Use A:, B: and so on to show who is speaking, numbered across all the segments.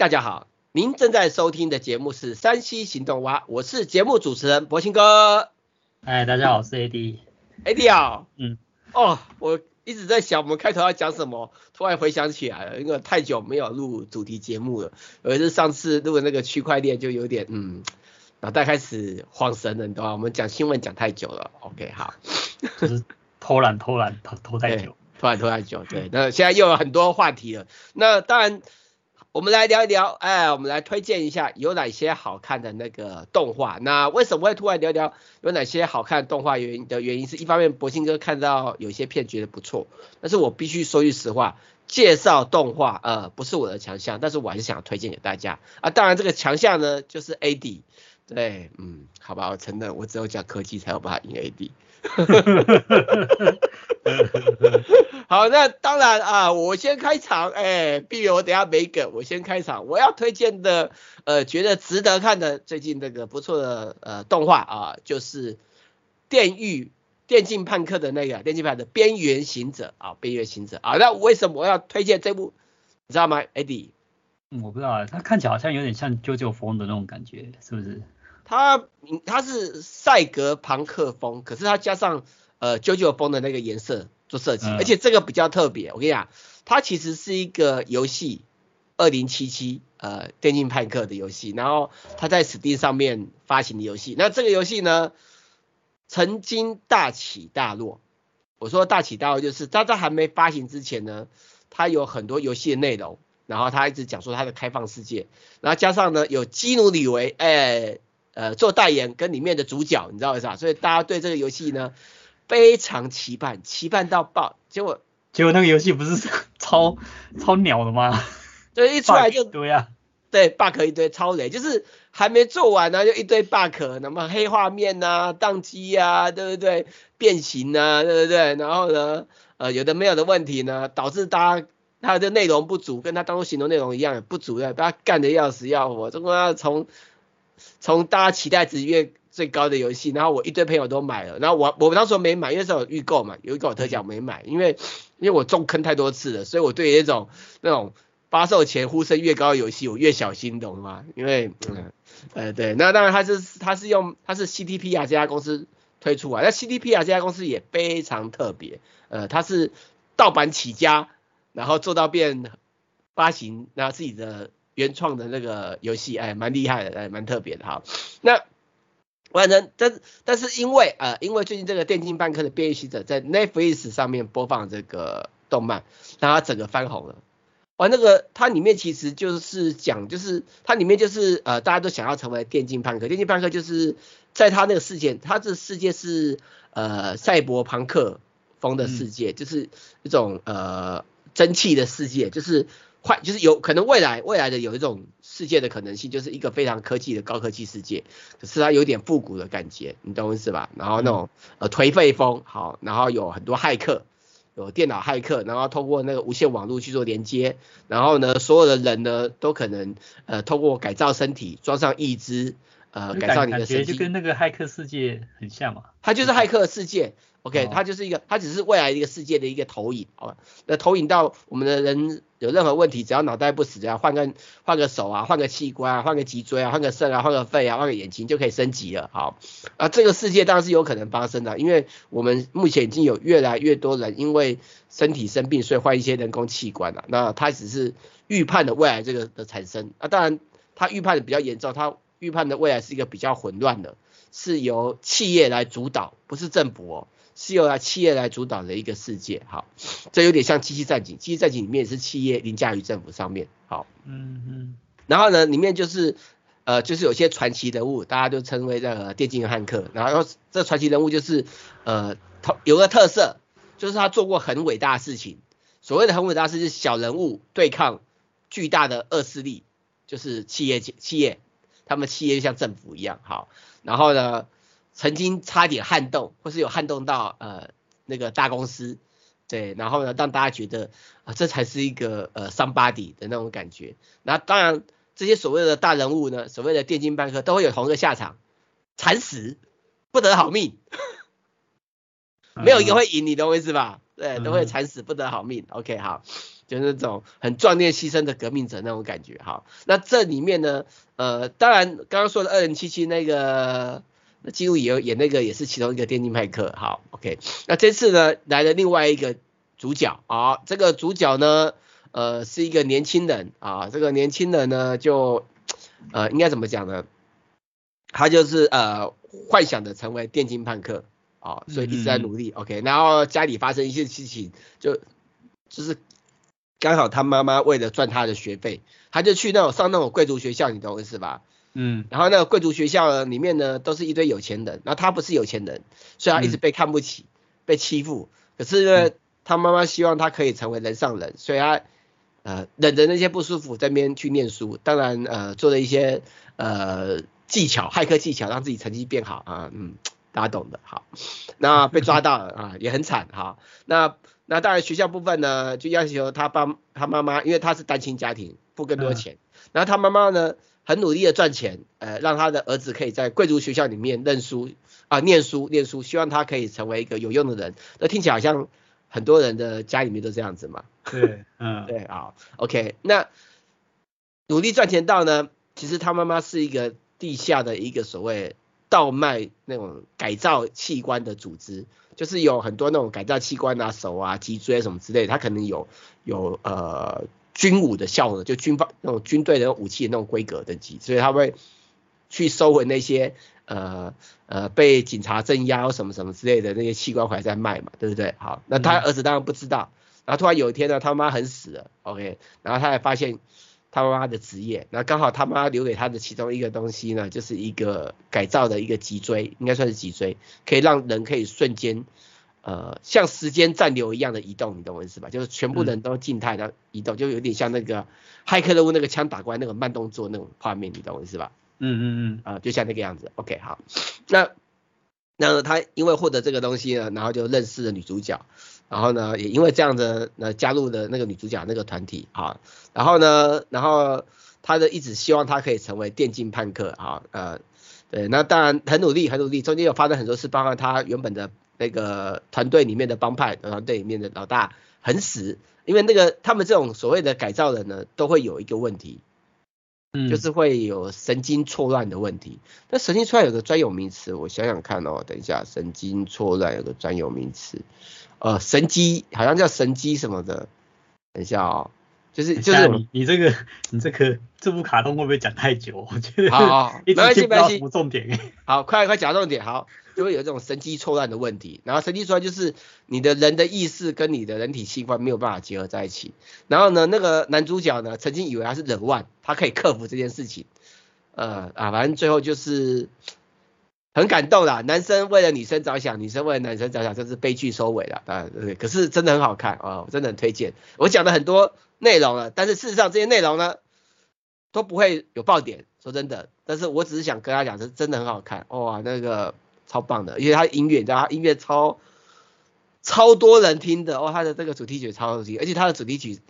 A: 大家好，您正在收听的节目是山西行动蛙，我是节目主持人博兴哥。
B: 哎，大家好，我是 AD。
A: AD 啊，
B: 嗯，
A: 哦，我一直在想我们开头要讲什么，突然回想起来了，因为太久没有录主题节目了，而是上次录的那个区块链就有点嗯，脑袋开始晃神了，你知道吗？我们讲新闻讲太久了，OK，好，
B: 就是偷懒偷懒偷偷太久，
A: 偷懒偷太久，对，那现在又有很多话题了，那当然。我们来聊一聊，哎，我们来推荐一下有哪些好看的那个动画。那为什么会突然聊聊有哪些好看的动画？原因的原因是一方面博兴哥看到有些片觉得不错，但是我必须说句实话，介绍动画呃不是我的强项，但是我还是想推荐给大家啊。当然这个强项呢就是 AD，对，嗯，好吧，我承认我只有讲科技才有办法赢 AD。好，那当然啊，我先开场，哎、欸，避免我等下没梗，我先开场。我要推荐的，呃，觉得值得看的，最近这个不错的呃动画啊，就是电狱电竞叛客的那个电竞叛的边缘行者啊，边缘行者啊。那为什么我要推荐这部？你知道吗，Eddie？
B: 嗯，我不知道，它看起来好像有点像 JoJo 风的那种感觉，是不是？
A: 它它是赛格朋克风，可是它加上呃 JoJo 风的那个颜色做设计，而且这个比较特别。我跟你讲，它其实是一个游戏，二零七七呃电竞派克的游戏，然后它在 Steam 上面发行的游戏。那这个游戏呢，曾经大起大落。我说大起大落，就是它在还没发行之前呢，它有很多游戏的内容，然后它一直讲说它的开放世界，然后加上呢有基努里维哎。呃，做代言跟里面的主角，你知道为啥？所以大家对这个游戏呢非常期盼，期盼到爆。结果
B: 结果那个游戏不是 超超鸟的吗？
A: 对，一出来就
B: 对呀，
A: 对 bug 一堆，超雷，就是还没做完呢，就一堆 bug，那么黑画面啊，宕机啊，对不对？变形啊，对不对？然后呢，呃，有的没有的问题呢，导致大家它的内容不足，跟它当初行动内容一样不足的，把它干的要死要活，总共要从。从大家期待值越最高的游戏，然后我一堆朋友都买了，然后我我当时没买，因为是有预购嘛，有预购特价我没买，因为因为我中坑太多次了，所以我对于那种那种发售前呼声越高的游戏我越小心，懂吗？因为嗯呃对，那当然它是它是用它是 CDPR 这家公司推出来，那 CDPR 这家公司也非常特别，呃它是盗版起家，然后做到变发行，然后自己的。原创的那个游戏，哎，蛮厉害的，哎，蛮特别的哈。那完成，但但是因为呃，因为最近这个电竞叛客的边缘行者在 Netflix 上面播放这个动漫，让它整个翻红了。哇，那个它里面其实就是讲，就是它里面就是呃，大家都想要成为电竞叛客。电竞叛客就是在它那个世界，它这世界是呃赛博朋克风的世界，嗯、就是一种呃蒸汽的世界，就是。快就是有可能未来未来的有一种世界的可能性，就是一个非常科技的高科技世界，可是它有点复古的感觉，你懂我意思吧？然后那种呃颓废风，好，然后有很多骇客，有电脑骇客，然后通过那个无线网络去做连接，然后呢，所有的人呢都可能呃通过改造身体，装上义肢，呃改造你的身体，
B: 就跟那个骇客世界很像嘛？
A: 它就是骇客世界。OK，它就是一个，它只是未来一个世界的一个投影，好吧？那投影到我们的人有任何问题，只要脑袋不死，只要换个换个手啊，换个器官啊，换个脊椎啊，换个肾啊，换个肺啊，换个眼睛就可以升级了，好。啊，这个世界当然是有可能发生的，因为我们目前已经有越来越多人因为身体生病，所以换一些人工器官了。那它只是预判的未来这个的产生啊，当然它预判的比较严重，它预判的未来是一个比较混乱的，是由企业来主导，不是政府哦。是由来企业来主导的一个世界，好，这有点像机器战警，机器战警里面也是企业凌驾于政府上面，好，
B: 嗯嗯，
A: 然后呢，里面就是呃，就是有些传奇人物，大家就称为这个电竞汉克，然后这传奇人物就是呃，有个特色，就是他做过很伟大的事情，所谓的很伟大的事，是小人物对抗巨大的恶势力，就是企业企业，他们企业就像政府一样，好，然后呢。曾经差点撼动，或是有撼动到呃那个大公司，对，然后呢，让大家觉得啊、呃、这才是一个呃 somebody 的那种感觉。那当然这些所谓的大人物呢，所谓的电竞班科都会有同一个下场，惨死，不得好命，没有一个会赢，你懂我意思吧？对，都会惨死，不得好命。OK，好，就是那种很壮烈牺牲的革命者那种感觉。哈，那这里面呢，呃，当然刚刚说的二零七七那个那记录也有演那个也是其中一个电竞派克。好，OK，那这次呢来了另外一个主角啊，这个主角呢，呃，是一个年轻人啊，这个年轻人呢就呃应该怎么讲呢？他就是呃幻想的成为电竞判客啊，所以一直在努力。OK，然后家里发生一些事情，就就是刚好他妈妈为了赚他的学费，他就去那种上那种贵族学校，你懂我意思吧？嗯。然后那个贵族学校里面呢，都是一堆有钱人，然后他不是有钱人，所以他一直被看不起，嗯、被欺负。可是呢，嗯、他妈妈希望他可以成为人上人，所以他呃忍着那些不舒服在那边去念书，当然呃做了一些呃。技巧，骇客技巧，让自己成绩变好啊，嗯，大家懂的，好，那被抓到了啊，也很惨哈，那那当然学校部分呢，就要求他爸他妈妈，因为他是单亲家庭，付更多钱，嗯、然后他妈妈呢，很努力的赚钱，呃，让他的儿子可以在贵族学校里面认书啊，念书念书，希望他可以成为一个有用的人，那听起来好像很多人的家里面都这样子嘛，
B: 对，嗯，
A: 对，啊，OK，那努力赚钱到呢，其实他妈妈是一个。地下的一个所谓倒卖那种改造器官的组织，就是有很多那种改造器官啊、手啊、脊椎什么之类的，它可能有有呃军武的效果，就军方那种军队的武器的那种规格等级，所以他会去收回那些呃呃被警察镇压什么什么之类的那些器官回来再卖嘛，对不对？好，那他儿子当然不知道，然后突然有一天呢，他妈很死了，OK，然后他才发现。他妈妈的职业，那刚好他妈留给他的其中一个东西呢，就是一个改造的一个脊椎，应该算是脊椎，可以让人可以瞬间，呃，像时间暂留一样的移动，你懂我意思吧？就是全部人都静态的移动，嗯、就有点像那个骇客任务那个枪打过来那个慢动作那种画面，你懂我意思吧？嗯嗯嗯，啊、呃，就像那个样子。OK，好，那那他因为获得这个东西呢，然后就认识了女主角。然后呢，也因为这样的，那加入了那个女主角那个团体啊。然后呢，然后他的一直希望他可以成为电竞叛客啊。呃，对，那当然很努力，很努力。中间有发生很多事，包括他原本的那个团队里面的帮派团队里面的老大很死，因为那个他们这种所谓的改造人呢，都会有一个问题，嗯，就是会有神经错乱的问题。那神经错乱有个专有名词，我想想看哦，等一下，神经错乱有个专有名词。呃，神机好像叫神机什么的，等一下哦，就是就是
B: 你你这个你这个这部卡通会不会讲太久？我觉得
A: 好，好，没关系没关系，
B: 重点。
A: 好，快快讲重点，好，就会有这种神机错乱的问题。然后神机错乱就是你的人的意识跟你的人体器官没有办法结合在一起。然后呢，那个男主角呢，曾经以为他是冷腕，他可以克服这件事情。呃啊，反正最后就是。很感动啦，男生为了女生着想，女生为了男生着想，这是悲剧收尾了，当然，可是真的很好看啊，我真的很推荐。我讲了很多内容了，但是事实上这些内容呢都不会有爆点，说真的。但是我只是想跟他讲，这真的很好看，哇，那个超棒的，因为他音乐，你知道他音乐超超多人听的哦，他的这个主题曲超好听，而且他的主题曲。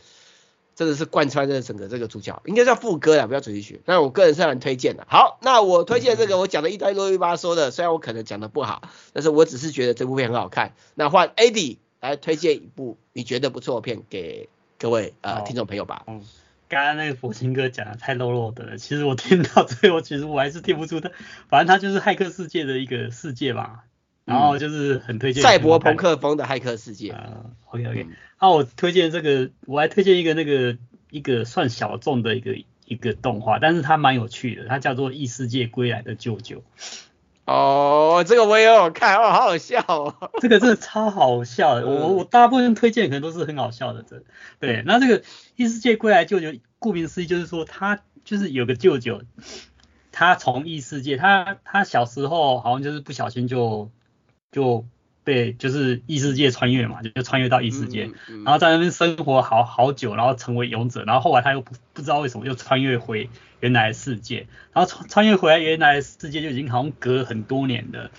A: 真的是贯穿着整个这个主角，应该叫副歌啦，不要主题曲。那我个人是很推荐的。好，那我推荐这个，我讲的一堆啰里吧嗦的，虽然我可能讲的不好，但是我只是觉得这部片很好看。那换 Eddie 来推荐一部你觉得不错的片给各位呃听众朋友吧。
B: 嗯，刚刚那个佛心哥讲的太肉肉的了，其实我听到最后，其实我还是听不出他。反正他就是骇客世界的一个世界吧。然后就是很推荐赛
A: 博朋克风的骇客世界。
B: 呃，OK OK，那、嗯、我推荐这个，我还推荐一个那个一个算小众的一个一个动画，但是它蛮有趣的，它叫做《异世界归来的舅舅》。
A: 哦，这个我也有看，哦，好好笑哦。
B: 这个真的超好笑的，我我大部分推荐可能都是很好笑的，这对。那这个《异世界归来舅舅》，顾名思义就是说他就是有个舅舅，他从异世界，他他小时候好像就是不小心就。就被就是异世界穿越嘛，就就穿越到异世界，嗯嗯、然后在那边生活好好久，然后成为勇者，然后后来他又不不知道为什么又穿越回原来的世界，然后穿穿越回来原来的世界就已经好像隔很多年的，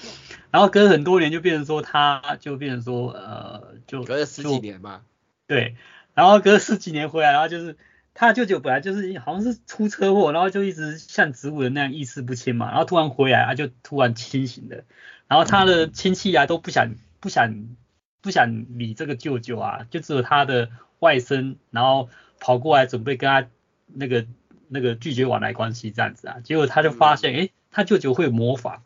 B: 然后隔很多年就变成说他就变成说呃就
A: 隔了十几年嘛，
B: 对，然后隔了十几年回来，然后就是他舅舅本来就是好像是出车祸，然后就一直像植物人那样意识不清嘛，然后突然回来他就突然清醒了。然后他的亲戚啊都不想不想不想理这个舅舅啊，就只有他的外甥，然后跑过来准备跟他那个那个拒绝往来关系这样子啊，结果他就发现，哎、嗯，他舅舅会模仿，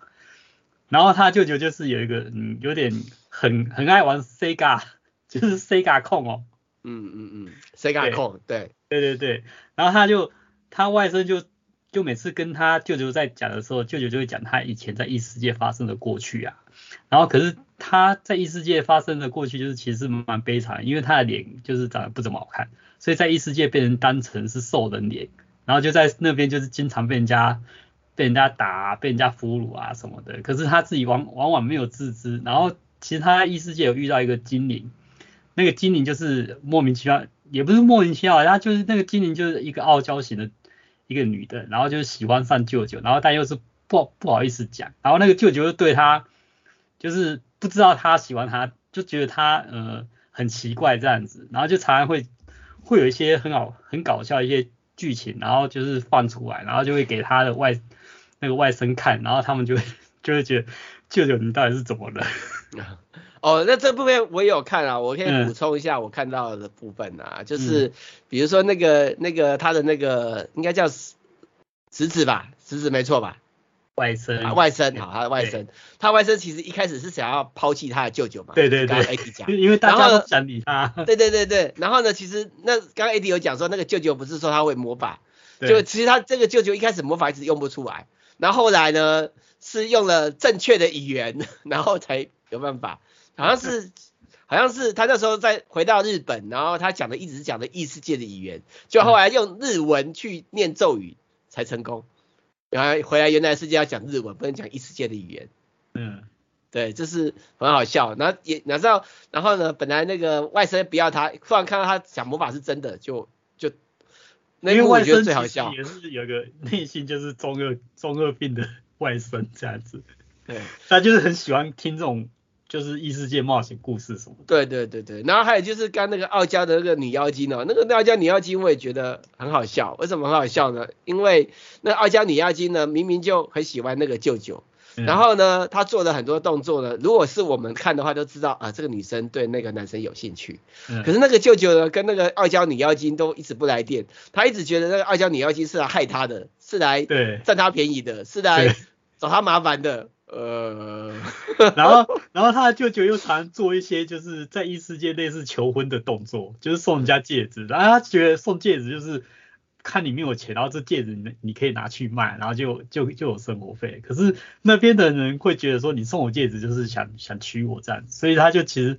B: 然后他舅舅就是有一个嗯有点很很爱玩 Sega，就是 Sega 控哦，
A: 嗯嗯嗯，Sega 控，对。
B: 对对对，然后他就他外甥就。就每次跟他舅舅在讲的时候，舅舅就会讲他以前在异世界发生的过去啊。然后可是他在异世界发生的过去，就是其实蛮悲惨，因为他的脸就是长得不怎么好看，所以在异世界被人当成是兽人脸，然后就在那边就是经常被人家被人家打、被人家俘虏啊什么的。可是他自己往往往没有自知。然后其实他在异世界有遇到一个精灵，那个精灵就是莫名其妙，也不是莫名其妙，他就是那个精灵就是一个傲娇型的。一个女的，然后就是喜欢上舅舅，然后但又是不不好意思讲，然后那个舅舅就对她，就是不知道她喜欢他，就觉得他呃很奇怪这样子，然后就常常会会有一些很好很搞笑一些剧情，然后就是放出来，然后就会给他的外那个外甥看，然后他们就会就会觉得舅舅你到底是怎么了？
A: 哦，那这部分我也有看啊，我可以补充一下我看到的部分啊，嗯、就是比如说那个那个他的那个应该叫侄子吧，侄子没错吧？
B: 外甥啊，
A: 外甥，好，他的外甥，他外甥其实一开始是想要抛弃他的舅舅嘛，
B: 对对对，刚刚 AD 讲，因为大家都想理他，
A: 对对对对，然后呢，其实那刚刚 AD 有讲说那个舅舅不是说他会魔法，就其实他这个舅舅一开始魔法一直用不出来，然后后来呢是用了正确的语言，然后才有办法。好像是，好像是他那时候在回到日本，然后他讲的一直是讲的异世界的语言，就后来用日文去念咒语才成功。然后回来原来世界要讲日文，不能讲异世界的语言。嗯，对，这是很好笑。然后也然后然后呢，本来那个外甥不要他，突然看到他讲魔法是真的，就就那个我觉得最好笑。
B: 也是有个内心就是中二中二病的外甥这样子。
A: 对，
B: 他就是很喜欢听这种。就是异世界冒险故事什么的。
A: 对对对对，然后还有就是刚那个傲娇的那个女妖精哦，那个傲娇女妖精我也觉得很好笑。为什么很好笑呢？因为那傲娇女妖精呢，明明就很喜欢那个舅舅，嗯、然后呢，她做的很多动作呢，如果是我们看的话，都知道啊，这个女生对那个男生有兴趣。嗯、可是那个舅舅呢，跟那个傲娇女妖精都一直不来电，他一直觉得那个傲娇女妖精是来害他的，是来占他便宜的，是来找他麻烦的。呃，
B: 然后，然后他的舅舅又常做一些就是在异世界类似求婚的动作，就是送人家戒指，然后他觉得送戒指就是看你没有钱，然后这戒指你你可以拿去卖，然后就就就有生活费。可是那边的人会觉得说你送我戒指就是想想娶我这样，所以他就其实。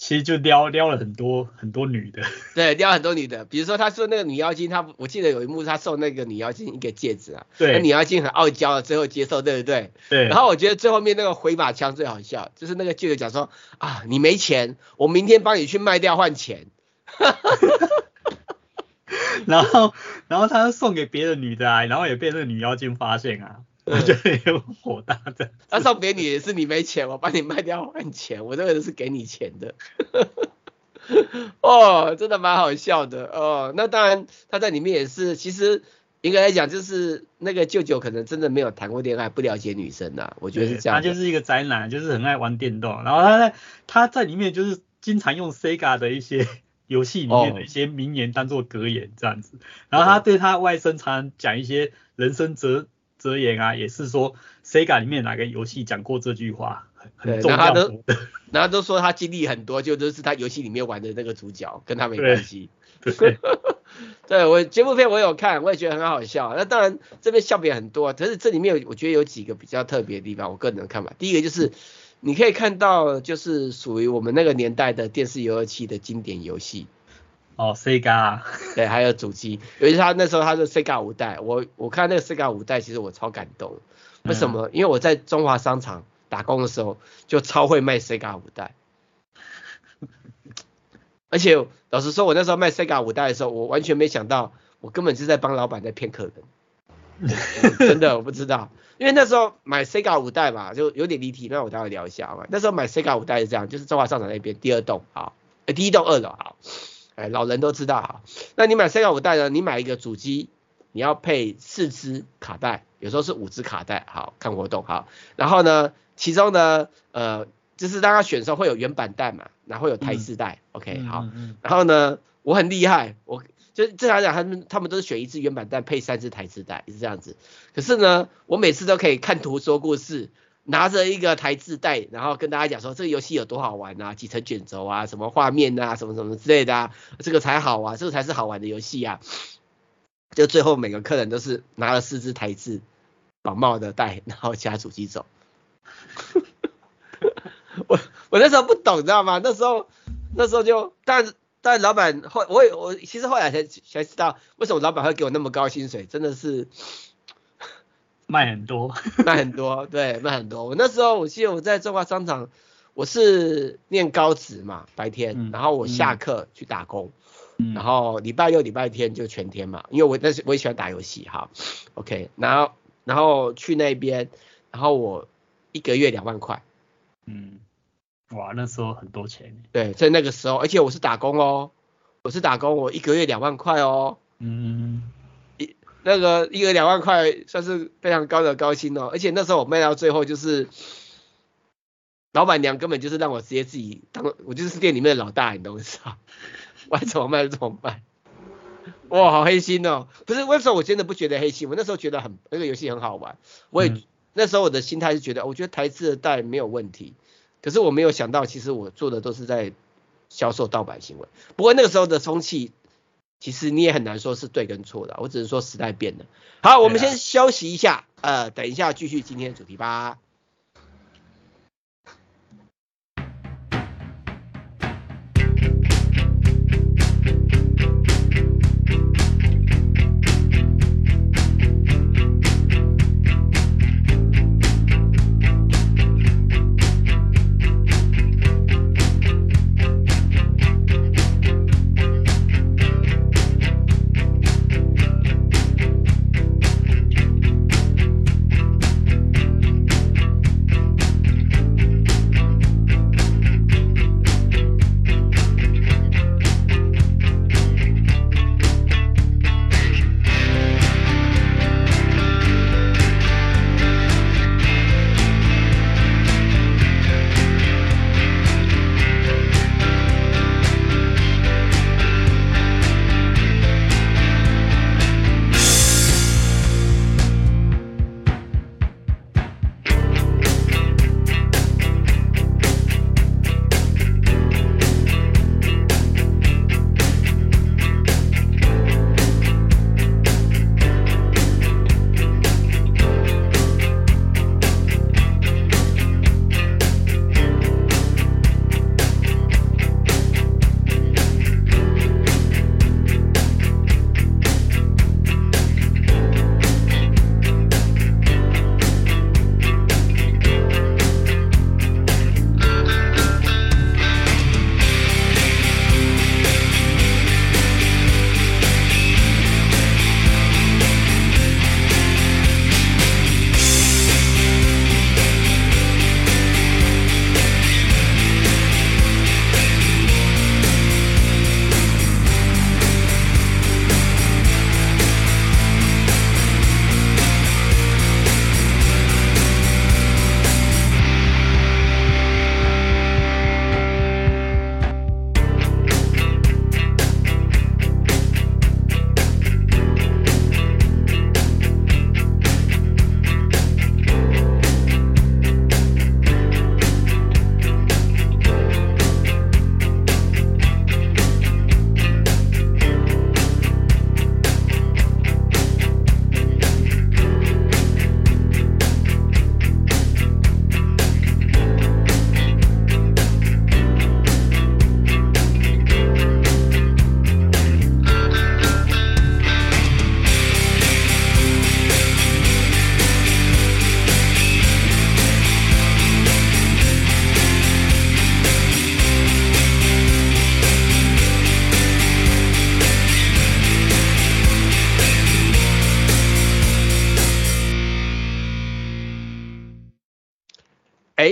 B: 其实就撩撩了很多很多女的，
A: 对，撩很多女的。比如说，他说那个女妖精，他我记得有一幕，他送那个女妖精一个戒指啊，
B: 对，
A: 那女妖精很傲娇的，最后接受，对不对？
B: 对。
A: 然后我觉得最后面那个回马枪最好笑，就是那个舅舅讲说啊，你没钱，我明天帮你去卖掉换钱。
B: 然后，然后他送给别的女的啊，然后也被那个女妖精发现啊。我觉得也火大的，
A: 他送给你也是你没钱，我帮你卖掉换钱，我这个人是给你钱的。哦，真的蛮好笑的哦。那当然他在里面也是，其实应该来讲就是那个舅舅可能真的没有谈过恋爱，不了解女生呐、啊。我觉得是这样。
B: 他就是一个宅男，就是很爱玩电动，然后他在他在里面就是经常用 Sega 的一些游戏里面的一些名言当做格言这样子。然后他对他外甥常常讲一些人生哲。哲言啊，也是说 Sega 里面哪个游戏讲过这句话，很很重要。然后都，
A: 然后都说他经历很多，就都是他游戏里面玩的那个主角，跟他没
B: 关系。
A: 对，我节目片我有看，我也觉得很好笑。那当然这边笑点很多，但是这里面有我觉得有几个比较特别的地方，我个人的看法。第一个就是你可以看到，就是属于我们那个年代的电视游乐器的经典游戏。
B: 哦，Sega，
A: 对，还有主机，尤其他那时候他是 Sega 五代，我我看那个 Sega 五代，其实我超感动。为什么？嗯、因为我在中华商场打工的时候，就超会卖 Sega 五代。而且老实说，我那时候卖 Sega 五代的时候，我完全没想到，我根本是在帮老板在骗客人。真的，我不知道，因为那时候买 Sega 五代嘛，就有点离题，那我待会聊一下好吧。那时候买 Sega 五代是这样，就是中华商场那边第二栋，好，呃，第一栋二楼，好。哎，老人都知道哈。那你买 Sega 五代呢？你买一个主机，你要配四支卡带，有时候是五支卡带，好，看活动哈。然后呢，其中呢，呃，就是大家选的时候会有原版带嘛，然后有台式带、嗯、，OK，好。然后呢，我很厉害，我就正常讲，他们他们都是选一支原版带配三支台词带，是这样子。可是呢，我每次都可以看图说故事，拿着一个台词带，然后跟大家讲说这个游戏有多好玩啊，几层卷轴啊，什么画面啊，什么什么之类的啊，这个才好啊，这个才是好玩的游戏啊。就最后每个客人都是拿了四支台词绑帽的带，然后加主机走。我我那时候不懂，你知道吗？那时候那时候就，但但老板后我也我其实后来才才知道，为什么老板会给我那么高薪水，真的是
B: 卖很多，
A: 卖很多，对，卖很多。我那时候我记得我在中华商场，我是念高职嘛，白天，嗯、然后我下课去打工，嗯、然后礼拜六礼拜天就全天嘛，因为我那时我也喜欢打游戏哈，OK，然后然后去那边，然后我一个月两万块，
B: 嗯。哇，那时候很多钱。
A: 对，在那个时候，而且我是打工哦，我是打工，我一个月两万块哦。
B: 嗯。
A: 一那个一个月两万块算是非常高的高薪哦，而且那时候我卖到最后就是，老板娘根本就是让我直接自己当，我就是店里面的老大，你懂我意思啊？我爱怎么卖就怎么卖。哇，好黑心哦！不是，那时候我真的不觉得黑心？我那时候觉得很那个游戏很好玩，我也、嗯、那时候我的心态是觉得，我觉得台词的带没有问题。可是我没有想到，其实我做的都是在销售盗版行为。不过那个时候的风气，其实你也很难说是对跟错的。我只是说时代变了。好，我们先休息一下，呃，等一下继续今天的主题吧。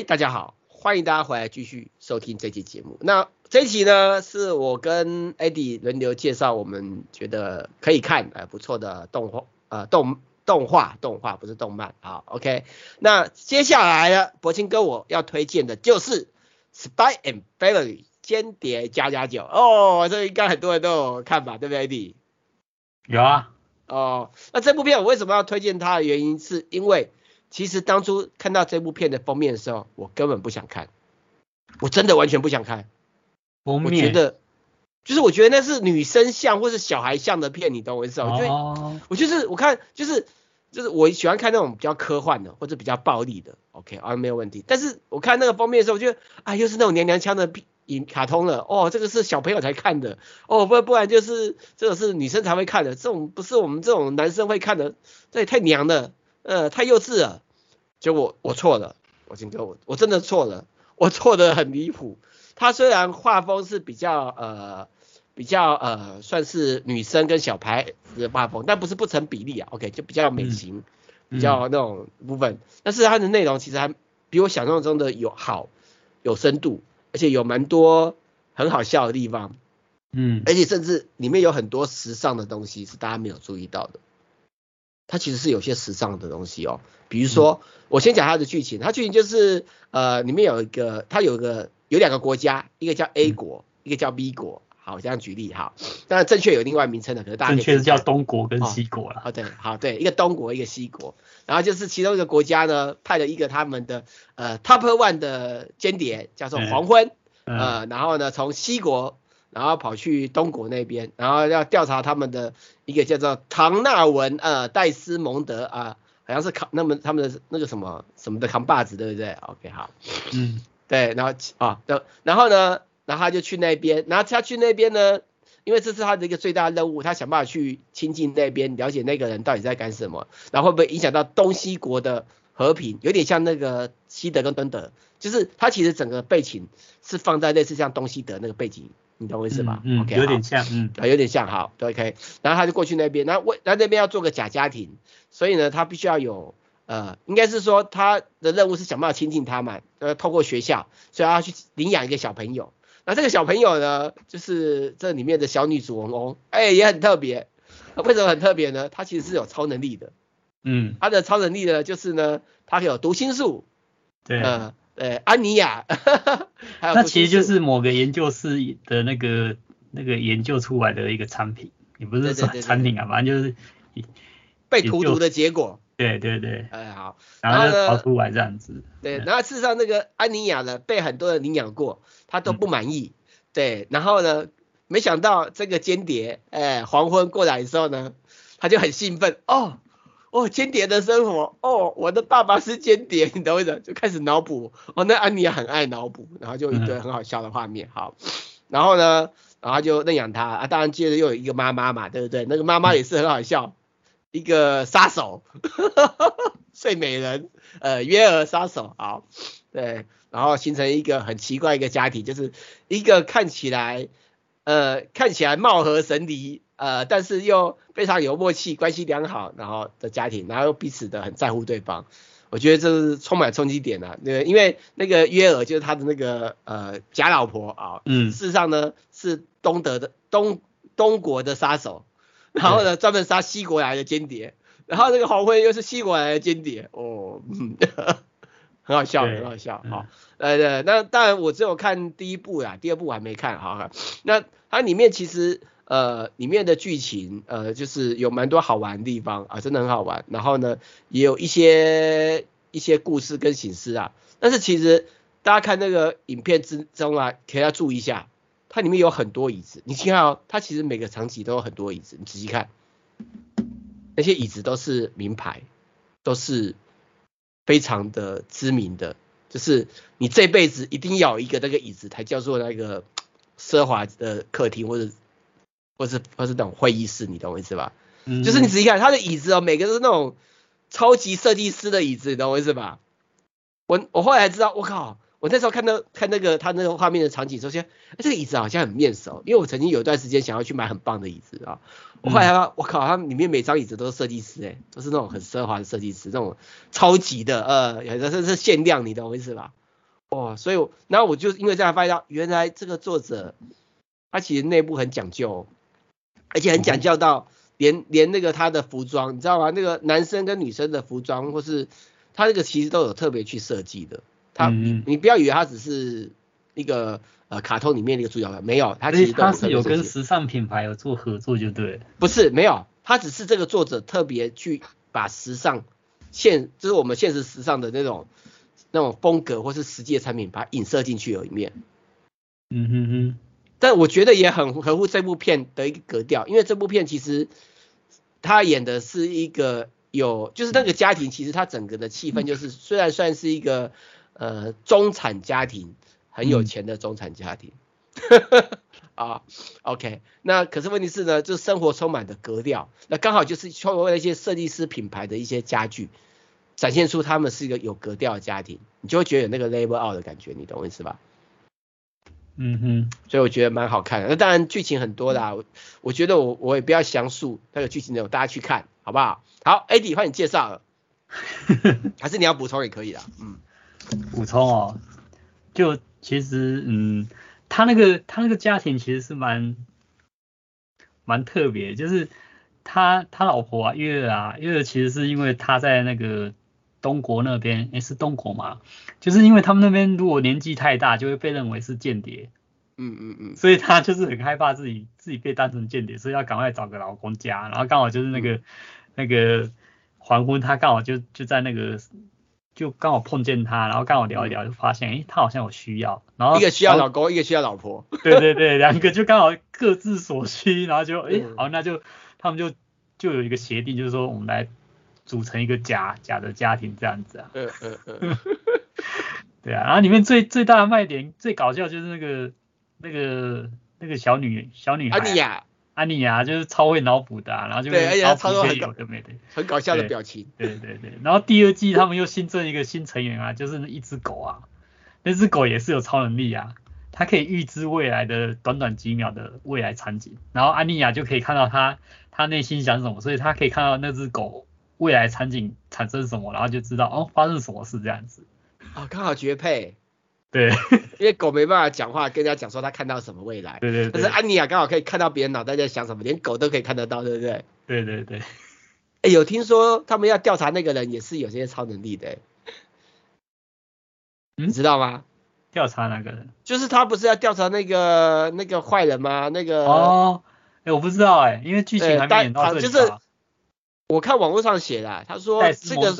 A: 大家好，欢迎大家回来继续收听这期节目。那这一期呢，是我跟 Eddie 轮流介绍我们觉得可以看呃不错的动画呃动动画动画不是动漫好 OK。那接下来呢，柏青哥我要推荐的就是《Spy and Family》间谍加加酒哦，这应该很多人都有看吧，对不对，Eddie？
B: 有啊。
A: 哦，那这部片我为什么要推荐它的原因，是因为其实当初看到这部片的封面的时候，我根本不想看，我真的完全不想看。
B: 封面。
A: 我觉得，就是我觉得那是女生像或是小孩像的片，你懂我意思吗？我觉得，
B: 哦。
A: 我就是我看就是就是我喜欢看那种比较科幻的或者比较暴力的，OK 啊没有问题。但是我看那个封面的时候，我觉得啊又是那种娘娘腔的。影卡通了哦，这个是小朋友才看的哦，不不然就是这个是女生才会看的，这种不是我们这种男生会看的，这也太娘了，呃，太幼稚了。结果我错了，我金哥我我真的错了，我错的很离谱。他虽然画风是比较呃比较呃算是女生跟小孩的画风，但不是不成比例啊，OK 就比较美型，嗯、比较那种部分，嗯、但是它的内容其实还比我想象中的有好有深度。而且有蛮多很好笑的地方，嗯，而且甚至里面有很多时尚的东西是大家没有注意到的。它其实是有些时尚的东西哦，比如说，嗯、我先讲它的剧情，它剧情就是呃，里面有一个，它有一个有两个国家，一个叫 A 国，嗯、一个叫 B 国。好，这样举例哈，当然正确有另外名称的，可是大家正确
B: 是叫东国跟西国了。
A: 哦，对，好，对，一个东国，一个西国，然后就是其中一个国家呢，派了一个他们的呃 top one 的间谍，叫做黄昏，嗯、呃，然后呢从西国，然后跑去东国那边，然后要调查他们的一个叫做唐纳文呃戴斯蒙德啊、呃，好像是扛那么他们的那个什么什么的扛把子，对不对？OK，好，嗯，对，然后啊，对、哦，然后呢？然后他就去那边，然后他去那边呢，因为这是他的一个最大的任务，他想办法去亲近那边，了解那个人到底在干什么，然后会不会影响到东西国的和平，有点像那个西德跟东德，就是他其实整个背景是放在类似像东西德那个背景，你懂我意思吧？
B: 嗯，嗯 okay, 有点像，嗯，
A: 啊，有点像，好，对，OK，然后他就过去那边，那为，那那边要做个假家庭，所以呢，他必须要有，呃，应该是说他的任务是想办法亲近他嘛，呃，透过学校，所以他要去领养一个小朋友。那这个小朋友呢，就是这里面的小女主人公，哎、欸，也很特别。为什么很特别呢？她其实是有超能力的。嗯。她的超能力呢，就是呢，她有读心术。对。呃，呃，安妮亚。还有。
B: 那其实就是某个研究室的那个那个研究出来的一个产品，也不是说产品啊，反正就是
A: 被荼毒的结果。
B: 对对对。
A: 哎，好。
B: 然后就跑出来这样子。
A: 对，然后事实上那个安妮亚呢，被很多人领养过。他都不满意，嗯、对，然后呢，没想到这个间谍，哎，黄昏过来的时候呢，他就很兴奋，哦，哦，间谍的生活，哦，我的爸爸是间谍，你懂我意思？就开始脑补，哦，那安妮也很爱脑补，然后就一堆很好笑的画面，嗯、好，然后呢，然后就认养他，啊，当然接着又有一个妈妈嘛，对不对？那个妈妈也是很好笑，嗯、一个杀手，睡美人，呃，约尔杀手，好，对。然后形成一个很奇怪一个家庭，就是一个看起来呃看起来貌合神离呃，但是又非常有默契，关系良好，然后的家庭，然后又彼此的很在乎对方。我觉得这是充满冲击点的，对，因为那个约尔就是他的那个呃假老婆啊，嗯，事实上呢是东德的东东国的杀手，然后呢专门杀西国来的间谍，然后那个黄昏又是西国来的间谍，哦。嗯 很好笑，很好笑，好，呃，对，那当然我只有看第一部啦，第二部我还没看，好，那它里面其实呃里面的剧情呃就是有蛮多好玩的地方啊，真的很好玩，然后呢也有一些一些故事跟形式啊，但是其实大家看那个影片之中啊，可以要注意一下，它里面有很多椅子，你看哦，它其实每个场景都有很多椅子，你仔细看，那些椅子都是名牌，都是。非常的知名的，就是你这辈子一定要有一个那个椅子，才叫做那个奢华的客厅，或者或是或是那种会议室，你懂我意思吧？嗯，就是你仔细看他的椅子哦，每个都是那种超级设计师的椅子，你懂我意思吧？我我后来才知道，我靠。我那时候看到看那个他那个画面的场景，首先，哎，这个椅子好像很面熟，因为我曾经有一段时间想要去买很棒的椅子啊。我后来他，我靠，他里面每张椅子都是设计师，哎，都是那种很奢华的设计师，那种超级的，呃，有的是限量，你懂我意思吧？哦，所以，然后我就因为这样发现到，原来这个作者他其实内部很讲究，而且很讲究到连连那个他的服装，你知道吗？那个男生跟女生的服装，或是他那个其实都有特别去设计的。他，你你不要以为他只是一个呃卡通里面的一个主角，没有，他其实
B: 他是有跟时尚品牌有做合作，就对。
A: 不是，没有，他只是这个作者特别去把时尚现，就是我们现实时尚的那种那种风格或是实际的产品，把它影射进去里面。
B: 嗯哼哼。
A: 但我觉得也很合乎这部片的一个格调，因为这部片其实他演的是一个有，就是那个家庭，其实他整个的气氛就是，虽然算是一个呃中产家庭，很有钱的中产家庭，啊，OK，那可是问题是呢，就生活充满的格调，那刚好就是创为了一些设计师品牌的一些家具，展现出他们是一个有格调的家庭，你就会觉得有那个 label out 的感觉，你懂我意思吧？
B: 嗯哼，
A: 所以我觉得蛮好看的。那当然剧情很多啦，我我觉得我我也不要详述那个剧情内容，大家去看好不好？好，Eddie 换你介绍了，还是你要补充也可以啦。嗯，
B: 补充哦，就其实嗯，他那个他那个家庭其实是蛮蛮特别，就是他他老婆啊月啊月其实是因为他在那个东国那边，诶是东国嘛？就是因为他们那边如果年纪太大，就会被认为是间谍。
A: 嗯嗯嗯。
B: 所以他就是很害怕自己自己被当成间谍，所以要赶快找个老公家。然后刚好就是那个、嗯、那个黄昏，他刚好就就在那个就刚好碰见他，然后刚好聊一聊，就发现诶他好像有需要。然后
A: 一个需要老公，一个需要老婆。
B: 对对对，两个就刚好各自所需，然后就诶好，那就他们就就有一个协定，就是说我们来。组成一个假假的家庭这样子啊，
A: 嗯嗯嗯，
B: 对啊，然后里面最最大的卖点最搞笑就是那个那个那个小女小女孩
A: 安妮亚，
B: 安妮亚就是超会脑补的，啊，然后就
A: 对，而且超多很
B: 有的
A: 很搞笑的表情，
B: 对对对，对，然后第二季他们又新增一个新成员啊，就是一只狗啊，那只狗也是有超能力啊，它可以预知未来的短短几秒的未来场景，然后安妮亚就可以看到它它内心想什么，所以它可以看到那只狗。未来场景产生什么，然后就知道哦发生什么事这样子。
A: 哦，刚好绝配。
B: 对，
A: 因为狗没办法讲话，跟人家讲说他看到什么未来。
B: 对对对。
A: 但是安妮亚刚好可以看到别人脑袋在想什么，连狗都可以看得到，对不对？
B: 对对对。
A: 哎，有听说他们要调查那个人，也是有些超能力的。
B: 嗯，
A: 你知道吗？
B: 调查那个人？
A: 就是他不是要调查那个那个坏人吗？那个。
B: 哦。哎，我不知道哎，因为剧情还没演到这里。
A: 就是。我看网络上写的，他说这个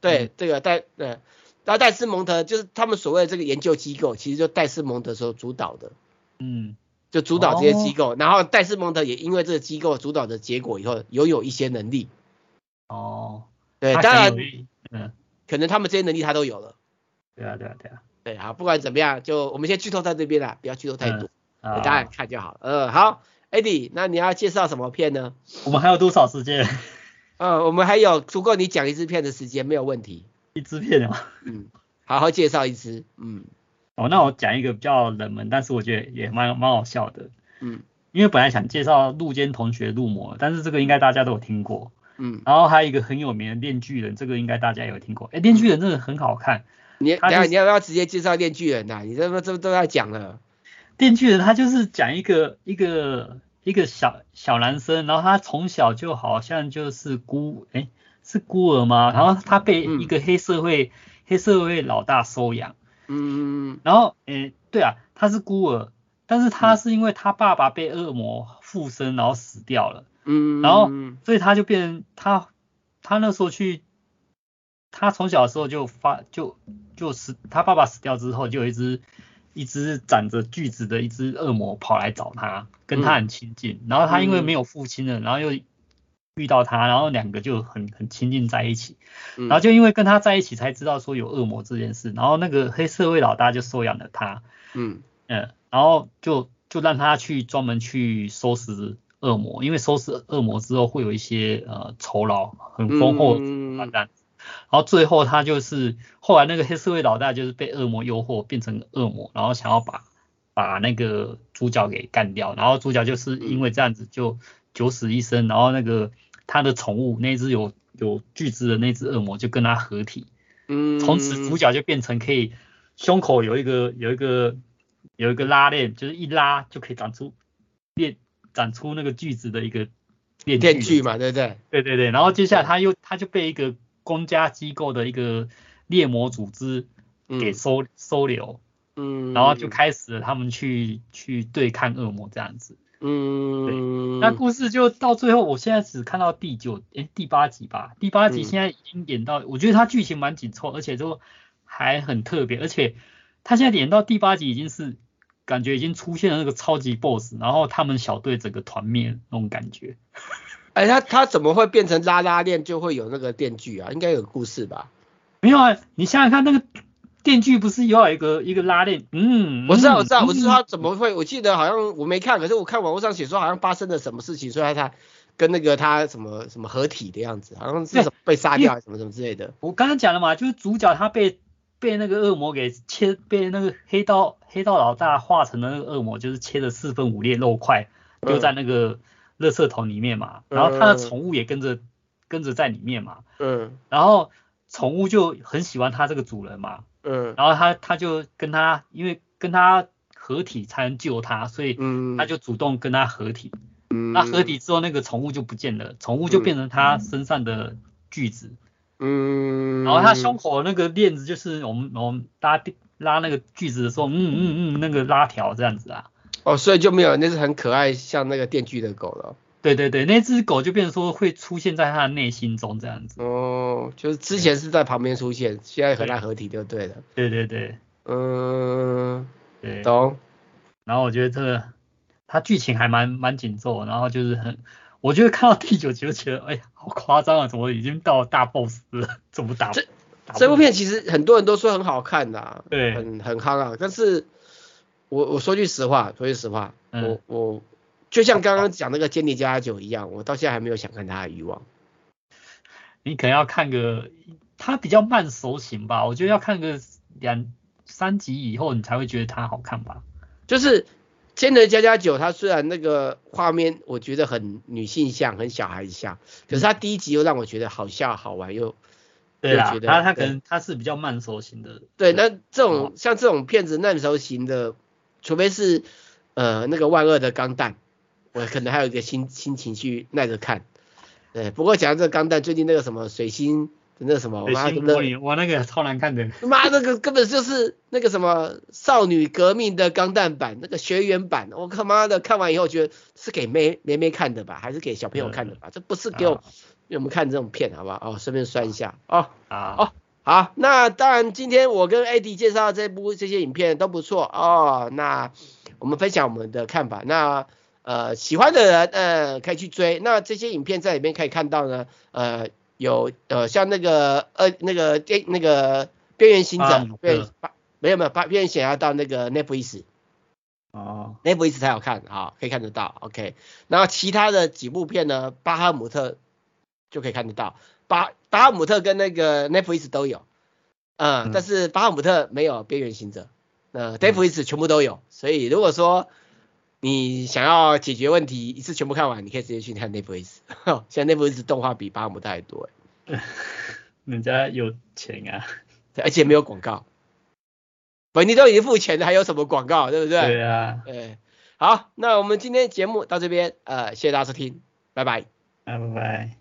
A: 对这个戴对，那戴斯蒙德就是他们所谓的这个研究机构，其实就戴斯蒙德所主导的，
B: 嗯，
A: 就主导这些机构，然后戴斯蒙德也因为这个机构主导的结果以后，拥有一些能力，
B: 哦，
A: 对，当然，嗯，可能他们这些能力他都有了，
B: 对啊，对啊，对啊，
A: 对啊，不管怎么样，就我们先剧透在这边啦，不要剧透太多，给大家看就好了，嗯，好，Eddie，那你要介绍什么片呢？
B: 我们还有多少时间？
A: 嗯，我们还有足够你讲一支片的时间，没有问题。
B: 一支片啊？
A: 嗯，好好介绍一支。嗯，
B: 哦，那我讲一个比较冷门，但是我觉得也蛮蛮好笑的。
A: 嗯，
B: 因为本来想介绍入间同学入魔，但是这个应该大家都有听过。
A: 嗯，
B: 然后还有一个很有名的链锯人，这个应该大家有听过。哎，链锯人真的很好看。
A: 你等下你要不要直接介绍链锯人呐？你这么这么都要讲了。
B: 链锯人他就是讲一个一个。一个小小男生，然后他从小就好像就是孤，哎，是孤儿吗？然后他被一个黑社会、嗯、黑社会老大收养。
A: 嗯，
B: 然后，哎，对啊，他是孤儿，但是他是因为他爸爸被恶魔附身，然后死掉了。
A: 嗯，
B: 然后，所以他就变成他，他那时候去，他从小的时候就发就就死，他爸爸死掉之后，就有一只。一只长着锯子的一只恶魔跑来找他，跟他很亲近。嗯、然后他因为没有父亲了，然后又遇到他，然后两个就很很亲近在一起。然后就因为跟他在一起，才知道说有恶魔这件事。然后那个黑社会老大就收养了他。
A: 嗯
B: 嗯，然后就就让他去专门去收拾恶魔，因为收拾恶魔之后会有一些呃酬劳，很丰厚然后最后他就是后来那个黑社会老大就是被恶魔诱惑变成恶魔，然后想要把把那个主角给干掉，然后主角就是因为这样子就九死一生，然后那个他的宠物那只有有锯子的那只恶魔就跟他合体，
A: 嗯，
B: 从此主角就变成可以胸口有一个有一个有一个拉链，就是一拉就可以长出链长出那个锯子的一个链
A: 锯嘛，对不对？
B: 对对对，然后接下来他又他就被一个公家机构的一个猎魔组织给收、嗯、收留，
A: 嗯，
B: 然后就开始了他们去去对抗恶魔这样子。
A: 嗯，
B: 那故事就到最后，我现在只看到第九诶第八集吧，第八集现在已经演到，嗯、我觉得它剧情蛮紧凑，而且就还很特别，而且他现在演到第八集已经是感觉已经出现了那个超级 BOSS，然后他们小队整个团灭那种感觉。
A: 哎，他他怎么会变成拉拉链就会有那个电锯啊？应该有故事吧？
B: 没有啊，你想想看那个。电锯不是要有一个一个拉链？嗯，
A: 我知道，我知道，我知道他怎么会？我记得好像我没看，可是我看网络上写说好像发生了什么事情，所以他跟那个他什么什么合体的样子，好像是什么被杀掉什么什么之类的。
B: 我刚刚讲了嘛，就是主角他被被那个恶魔给切，被那个黑道黑道老大化成了那个恶魔，就是切了四分五裂肉块，丢在那个垃圾桶里面嘛。然后他的宠物也跟着跟着在里面嘛。嗯。然后宠物就很喜欢他这个主人嘛。嗯，然后他他就跟他，因为跟他合体才能救他，所以他就主动跟他合体。嗯，那合体之后，那个宠物就不见了，宠物就变成他身上的锯子。嗯，然后他胸口那个链子就是我们我们拉拉那个锯子的时候，嗯嗯嗯，那个拉条这样子啊。
A: 哦，所以就没有那只很可爱像那个电锯的狗了。
B: 对对对，那只狗就变成说会出现在他的内心中这样子。
A: 哦，就是之前是在旁边出现，现在和他合体就对了。
B: 对对对，
A: 嗯，对，懂。
B: 然后我觉得这个它剧情还蛮蛮紧凑，然后就是很，我觉得看到第九集就觉得，哎呀，好夸张啊，怎么已经到大 boss 了，怎么打？这
A: 这部片其实很多人都说很好看的，啊，
B: 对，
A: 很很夯啊。但是我我说句实话，说句实话，嗯、我我。就像刚刚讲那个《间谍家家酒》一样，我到现在还没有想看他的欲望。
B: 你可能要看个，他比较慢熟型吧，我觉得要看个两三集以后，你才会觉得他好看吧。
A: 就是《间谍家家酒》，它虽然那个画面我觉得很女性向、很小孩子向，可是它第一集又让我觉得好笑、好玩又。
B: 对啊，他他可能他是比较慢熟型的。
A: 对，那这种像这种片子慢熟型的，除非是呃那个万恶的钢弹。我可能还有一个心心情去耐着看，对，不过讲到这个钢弹，最近那个什么水星的那个什么，
B: 水星魔女，哇，那个超难看的，
A: 妈，那个根本就是那个什么少女革命的钢弹版，那个学员版，我他妈的看完以后觉得是给妹妹妹看的吧，还是给小朋友看的吧？这不是给我给我们看这种片，好不好？哦，顺便算一下哦，啊，哦，好，那当然今天我跟 AD 介绍这部这些影片都不错哦，那我们分享我们的看法，那。呃，喜欢的人，呃，可以去追。那这些影片在里面可以看到呢，呃，有呃，像那个呃，那个电那个边缘行者，对，没有没有，把边缘行者到那个 Netflix，哦，Netflix 才好看啊，可以看得到，OK。然后其他的几部片呢，巴哈姆特就可以看得到，巴巴哈姆特跟那个 Netflix 都有，呃、嗯，但是巴哈姆特没有边缘行者，呃，Netflix 全部都有，所以如果说。你想要解决问题，一次全部看完，你可以直接去看 Netflix。现在 Netflix 动画比巴哈姆特还多哎。
B: 人家有钱啊，
A: 而且没有广告。不，你都已经付钱了，还有什么广告，对不对？
B: 对啊。
A: 对，好，那我们今天节目到这边，呃，谢谢大家收听，拜拜。
B: 拜拜。